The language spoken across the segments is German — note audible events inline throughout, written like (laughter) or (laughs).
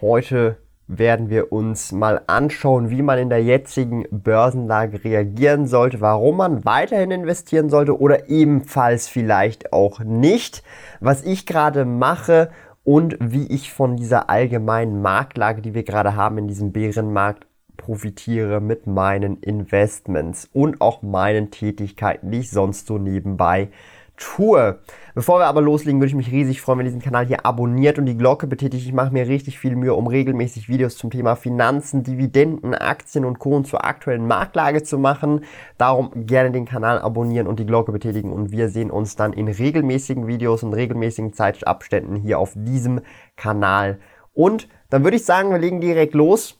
Heute werden wir uns mal anschauen, wie man in der jetzigen Börsenlage reagieren sollte, warum man weiterhin investieren sollte oder ebenfalls vielleicht auch nicht, was ich gerade mache und wie ich von dieser allgemeinen Marktlage, die wir gerade haben in diesem Bärenmarkt, profitiere mit meinen Investments und auch meinen Tätigkeiten, die ich sonst so nebenbei tue. Bevor wir aber loslegen, würde ich mich riesig freuen, wenn ihr diesen Kanal hier abonniert und die Glocke betätigt. Ich mache mir richtig viel Mühe, um regelmäßig Videos zum Thema Finanzen, Dividenden, Aktien und Co. zur aktuellen Marktlage zu machen. Darum gerne den Kanal abonnieren und die Glocke betätigen und wir sehen uns dann in regelmäßigen Videos und regelmäßigen Zeitabständen hier auf diesem Kanal. Und dann würde ich sagen, wir legen direkt los.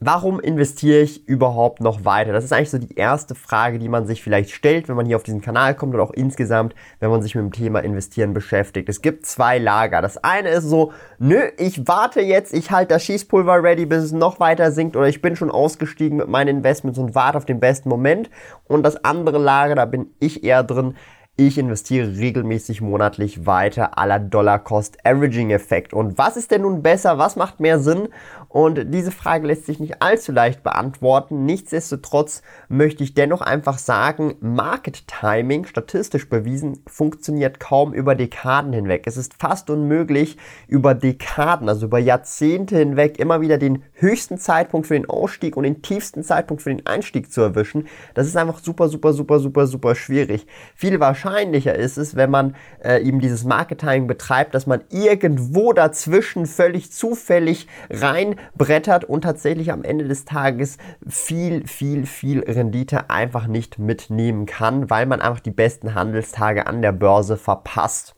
Warum investiere ich überhaupt noch weiter? Das ist eigentlich so die erste Frage, die man sich vielleicht stellt, wenn man hier auf diesen Kanal kommt oder auch insgesamt, wenn man sich mit dem Thema Investieren beschäftigt. Es gibt zwei Lager. Das eine ist so, nö, ich warte jetzt, ich halte das Schießpulver ready, bis es noch weiter sinkt oder ich bin schon ausgestiegen mit meinen Investments und warte auf den besten Moment. Und das andere Lager, da bin ich eher drin, ich investiere regelmäßig monatlich weiter aller Dollar-Cost-Averaging-Effekt. Und was ist denn nun besser? Was macht mehr Sinn? Und diese Frage lässt sich nicht allzu leicht beantworten. Nichtsdestotrotz möchte ich dennoch einfach sagen, Market Timing, statistisch bewiesen, funktioniert kaum über Dekaden hinweg. Es ist fast unmöglich, über Dekaden, also über Jahrzehnte hinweg, immer wieder den höchsten Zeitpunkt für den Ausstieg und den tiefsten Zeitpunkt für den Einstieg zu erwischen. Das ist einfach super, super, super, super, super schwierig. Viel wahrscheinlicher ist es, wenn man äh, eben dieses Market Timing betreibt, dass man irgendwo dazwischen völlig zufällig rein brettert und tatsächlich am Ende des Tages viel, viel, viel Rendite einfach nicht mitnehmen kann, weil man einfach die besten Handelstage an der Börse verpasst.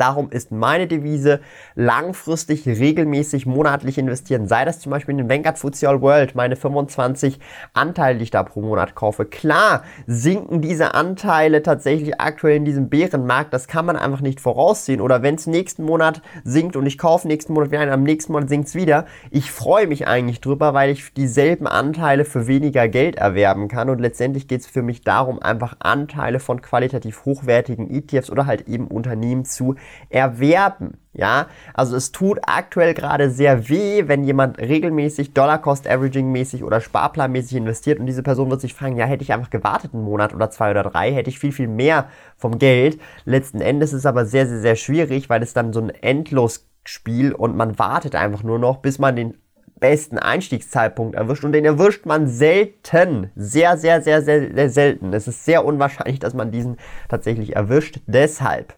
Darum ist meine Devise langfristig, regelmäßig, monatlich investieren. Sei das zum Beispiel in den Vanguard FTSE All World, meine 25 Anteile, die ich da pro Monat kaufe. Klar sinken diese Anteile tatsächlich aktuell in diesem Bärenmarkt. Das kann man einfach nicht voraussehen. Oder wenn es nächsten Monat sinkt und ich kaufe nächsten Monat wieder am nächsten Monat sinkt es wieder. Ich freue mich eigentlich drüber, weil ich dieselben Anteile für weniger Geld erwerben kann. Und letztendlich geht es für mich darum, einfach Anteile von qualitativ hochwertigen ETFs oder halt eben Unternehmen zu erwerben. Ja, also es tut aktuell gerade sehr weh, wenn jemand regelmäßig Dollar-Cost-Averaging-mäßig oder Sparplanmäßig investiert und diese Person wird sich fragen, ja, hätte ich einfach gewartet einen Monat oder zwei oder drei, hätte ich viel, viel mehr vom Geld. Letzten Endes ist es aber sehr, sehr, sehr schwierig, weil es dann so ein Endlosspiel und man wartet einfach nur noch, bis man den besten Einstiegszeitpunkt erwischt und den erwischt man selten. Sehr, sehr, sehr, sehr, sehr selten. Es ist sehr unwahrscheinlich, dass man diesen tatsächlich erwischt. Deshalb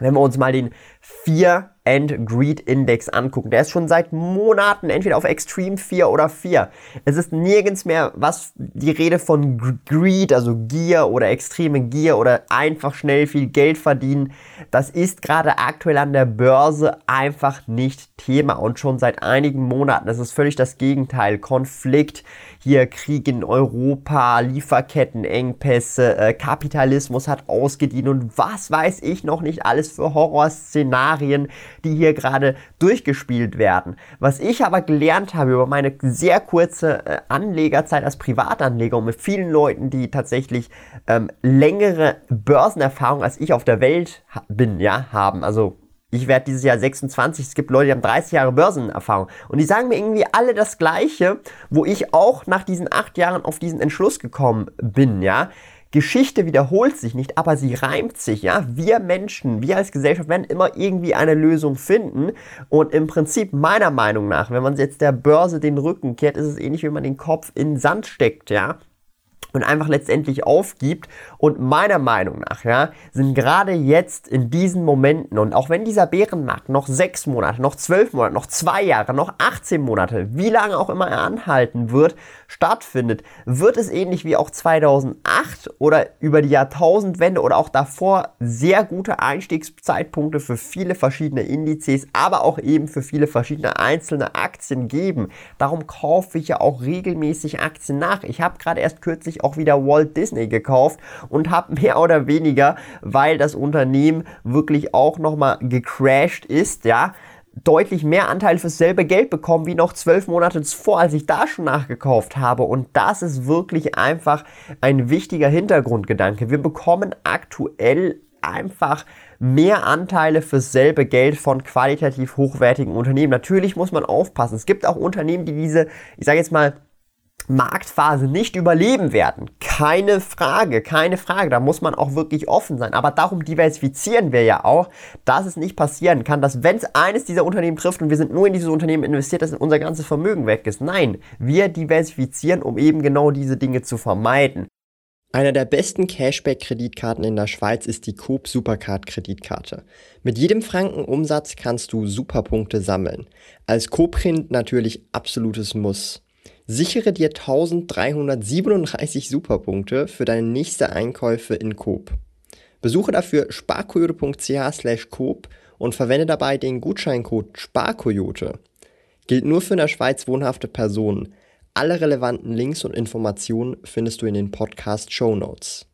wenn wir uns mal den Fear and Greed Index angucken, der ist schon seit Monaten entweder auf Extreme 4 oder 4. Es ist nirgends mehr was die Rede von Greed, also Gier oder extreme Gier oder einfach schnell viel Geld verdienen. Das ist gerade aktuell an der Börse einfach nicht Thema und schon seit einigen Monaten. Das ist völlig das Gegenteil. Konflikt, hier Krieg in Europa, Lieferkettenengpässe, äh, Kapitalismus hat ausgedient und was weiß ich noch nicht alles für Horrorszenarien, die hier gerade durchgespielt werden. Was ich aber gelernt habe über meine sehr kurze äh, Anlegerzeit als Privatanleger und mit vielen Leuten, die tatsächlich ähm, längere Börsenerfahrung als ich auf der Welt bin, ja, haben, also ich werde dieses Jahr 26. Es gibt Leute, die haben 30 Jahre Börsenerfahrung. Und die sagen mir irgendwie alle das Gleiche, wo ich auch nach diesen acht Jahren auf diesen Entschluss gekommen bin, ja. Geschichte wiederholt sich nicht, aber sie reimt sich, ja. Wir Menschen, wir als Gesellschaft werden immer irgendwie eine Lösung finden. Und im Prinzip meiner Meinung nach, wenn man jetzt der Börse den Rücken kehrt, ist es ähnlich, wie man den Kopf in Sand steckt, ja. Und einfach letztendlich aufgibt. Und meiner Meinung nach, ja, sind gerade jetzt in diesen Momenten und auch wenn dieser Bärenmarkt noch sechs Monate, noch zwölf Monate, noch zwei Jahre, noch 18 Monate, wie lange auch immer er anhalten wird, stattfindet, wird es ähnlich wie auch 2008 oder über die Jahrtausendwende oder auch davor sehr gute Einstiegszeitpunkte für viele verschiedene Indizes, aber auch eben für viele verschiedene einzelne Aktien geben. Darum kaufe ich ja auch regelmäßig Aktien nach. Ich habe gerade erst kürzlich auch wieder Walt Disney gekauft und habe mehr oder weniger, weil das Unternehmen wirklich auch nochmal gecrashed ist, ja, deutlich mehr Anteil fürs selbe Geld bekommen wie noch zwölf Monate zuvor, als ich da schon nachgekauft habe. Und das ist wirklich einfach ein wichtiger Hintergrundgedanke. Wir bekommen aktuell einfach mehr Anteile fürs selbe Geld von qualitativ hochwertigen Unternehmen. Natürlich muss man aufpassen. Es gibt auch Unternehmen, die diese, ich sage jetzt mal, Marktphase nicht überleben werden. Keine Frage, keine Frage. Da muss man auch wirklich offen sein. Aber darum diversifizieren wir ja auch, dass es nicht passieren kann, dass wenn es eines dieser Unternehmen trifft und wir sind nur in dieses Unternehmen investiert, dass unser ganzes Vermögen weg ist. Nein, wir diversifizieren, um eben genau diese Dinge zu vermeiden. Einer der besten Cashback-Kreditkarten in der Schweiz ist die Coop Supercard-Kreditkarte. Mit jedem Franken Umsatz kannst du Superpunkte sammeln. Als Coop-Kind natürlich absolutes Muss. Sichere dir 1337 Superpunkte für deine nächste Einkäufe in Coop. Besuche dafür sparkoyote.ch Coop und verwende dabei den Gutscheincode SPARKOYOTE. Gilt nur für in der Schweiz wohnhafte Personen. Alle relevanten Links und Informationen findest du in den Podcast Show Notes.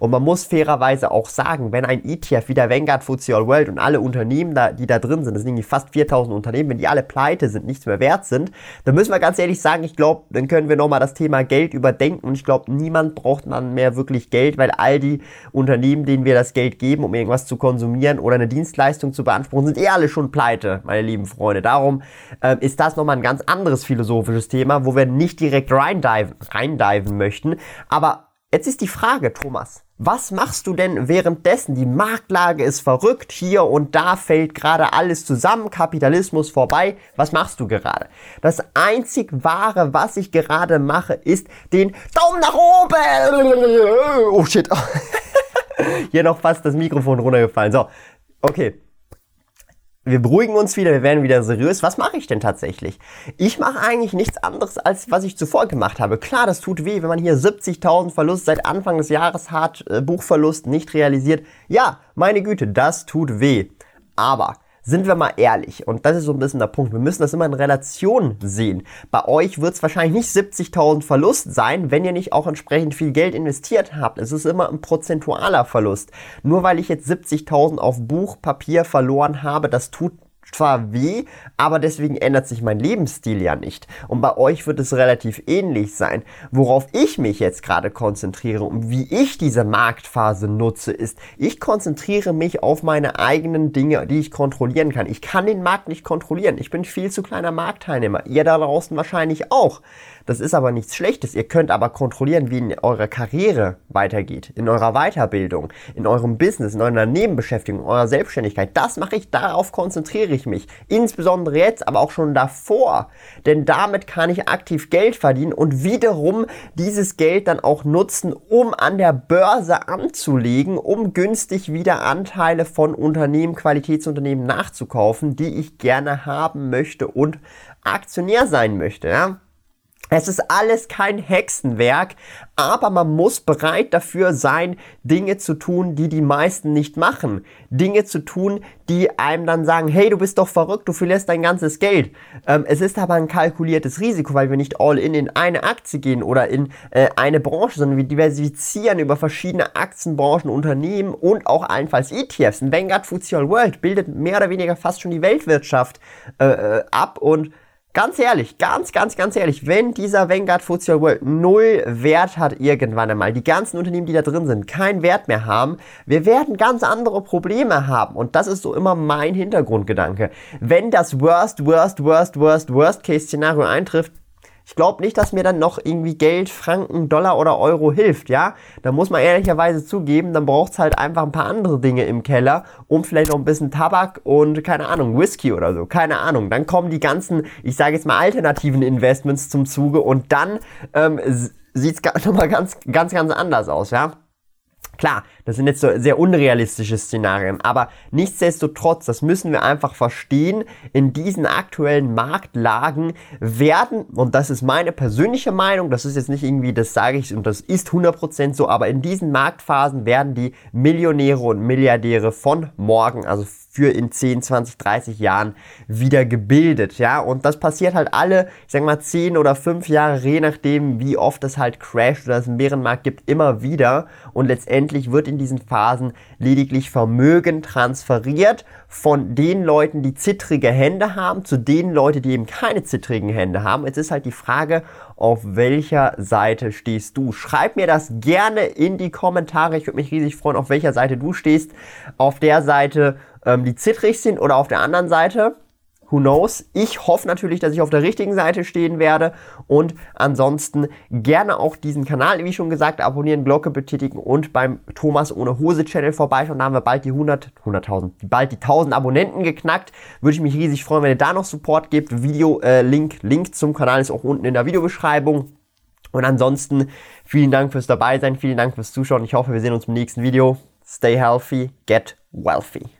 Und man muss fairerweise auch sagen, wenn ein ETF wie der Vanguard FTSE All World und alle Unternehmen, da, die da drin sind, das sind irgendwie fast 4000 Unternehmen, wenn die alle pleite sind, nichts mehr wert sind, dann müssen wir ganz ehrlich sagen, ich glaube, dann können wir nochmal das Thema Geld überdenken und ich glaube, niemand braucht dann mehr wirklich Geld, weil all die Unternehmen, denen wir das Geld geben, um irgendwas zu konsumieren oder eine Dienstleistung zu beanspruchen, sind eh alle schon pleite, meine lieben Freunde. Darum äh, ist das nochmal ein ganz anderes philosophisches Thema, wo wir nicht direkt reindiven, reindiven möchten. Aber jetzt ist die Frage, Thomas, was machst du denn währenddessen? Die Marktlage ist verrückt, hier und da fällt gerade alles zusammen, Kapitalismus vorbei. Was machst du gerade? Das einzig wahre, was ich gerade mache, ist den Daumen nach oben. Oh shit. (laughs) hier noch fast das Mikrofon runtergefallen. So, okay wir beruhigen uns wieder, wir werden wieder seriös. Was mache ich denn tatsächlich? Ich mache eigentlich nichts anderes, als was ich zuvor gemacht habe. Klar, das tut weh, wenn man hier 70.000 Verlust seit Anfang des Jahres hat, äh, Buchverlust nicht realisiert. Ja, meine Güte, das tut weh. Aber sind wir mal ehrlich, und das ist so ein bisschen der Punkt, wir müssen das immer in Relation sehen. Bei euch wird es wahrscheinlich nicht 70.000 Verlust sein, wenn ihr nicht auch entsprechend viel Geld investiert habt. Es ist immer ein prozentualer Verlust. Nur weil ich jetzt 70.000 auf Buchpapier verloren habe, das tut zwar weh, aber deswegen ändert sich mein Lebensstil ja nicht. Und bei euch wird es relativ ähnlich sein. Worauf ich mich jetzt gerade konzentriere und wie ich diese Marktphase nutze, ist, ich konzentriere mich auf meine eigenen Dinge, die ich kontrollieren kann. Ich kann den Markt nicht kontrollieren. Ich bin viel zu kleiner Marktteilnehmer. Ihr da draußen wahrscheinlich auch. Das ist aber nichts Schlechtes. Ihr könnt aber kontrollieren, wie in eurer Karriere weitergeht, in eurer Weiterbildung, in eurem Business, in eurer Nebenbeschäftigung, in eurer Selbstständigkeit. Das mache ich, darauf konzentriere ich mich. Insbesondere jetzt, aber auch schon davor. Denn damit kann ich aktiv Geld verdienen und wiederum dieses Geld dann auch nutzen, um an der Börse anzulegen, um günstig wieder Anteile von Unternehmen, Qualitätsunternehmen nachzukaufen, die ich gerne haben möchte und Aktionär sein möchte. Ja? Es ist alles kein Hexenwerk, aber man muss bereit dafür sein, Dinge zu tun, die die meisten nicht machen. Dinge zu tun, die einem dann sagen, hey, du bist doch verrückt, du verlierst dein ganzes Geld. Ähm, es ist aber ein kalkuliertes Risiko, weil wir nicht all in in eine Aktie gehen oder in äh, eine Branche, sondern wir diversifizieren über verschiedene Aktienbranchen, Unternehmen und auch allenfalls ETFs. Ein Vanguard FTSE All World bildet mehr oder weniger fast schon die Weltwirtschaft äh, äh ab und Ganz ehrlich, ganz, ganz, ganz ehrlich, wenn dieser Vanguard FTSE World null Wert hat irgendwann einmal, die ganzen Unternehmen, die da drin sind, keinen Wert mehr haben, wir werden ganz andere Probleme haben. Und das ist so immer mein Hintergrundgedanke. Wenn das Worst, Worst, Worst, Worst, Worst Case Szenario eintrifft, ich glaube nicht, dass mir dann noch irgendwie Geld, Franken, Dollar oder Euro hilft, ja. Da muss man ehrlicherweise zugeben, dann braucht es halt einfach ein paar andere Dinge im Keller, um vielleicht noch ein bisschen Tabak und, keine Ahnung, Whisky oder so, keine Ahnung. Dann kommen die ganzen, ich sage jetzt mal, alternativen Investments zum Zuge und dann ähm, sieht es (laughs) nochmal ganz, ganz, ganz anders aus, ja. Klar, das sind jetzt so sehr unrealistische Szenarien, aber nichtsdestotrotz, das müssen wir einfach verstehen, in diesen aktuellen Marktlagen werden, und das ist meine persönliche Meinung, das ist jetzt nicht irgendwie, das sage ich und das ist 100% so, aber in diesen Marktphasen werden die Millionäre und Milliardäre von morgen, also für in 10, 20, 30 Jahren wieder gebildet, ja, und das passiert halt alle, ich sag mal 10 oder 5 Jahre, je nachdem, wie oft es halt crasht oder es einen Bärenmarkt gibt, immer wieder. Und letztendlich wird in diesen Phasen lediglich Vermögen transferiert von den Leuten, die zittrige Hände haben, zu den Leuten, die eben keine zittrigen Hände haben. Jetzt ist halt die Frage, auf welcher Seite stehst du? Schreib mir das gerne in die Kommentare. Ich würde mich riesig freuen, auf welcher Seite du stehst. Auf der Seite, ähm, die zittrig sind oder auf der anderen Seite. Who knows? Ich hoffe natürlich, dass ich auf der richtigen Seite stehen werde. Und ansonsten gerne auch diesen Kanal, wie schon gesagt, abonnieren, Glocke betätigen und beim Thomas ohne Hose Channel vorbeischauen. Da haben wir bald die 100, 100.000, bald die 1000 Abonnenten geknackt. Würde ich mich riesig freuen, wenn ihr da noch Support gebt. Video, äh, Link, Link zum Kanal ist auch unten in der Videobeschreibung. Und ansonsten vielen Dank fürs Dabeisein, vielen Dank fürs Zuschauen. Ich hoffe, wir sehen uns im nächsten Video. Stay healthy, get wealthy.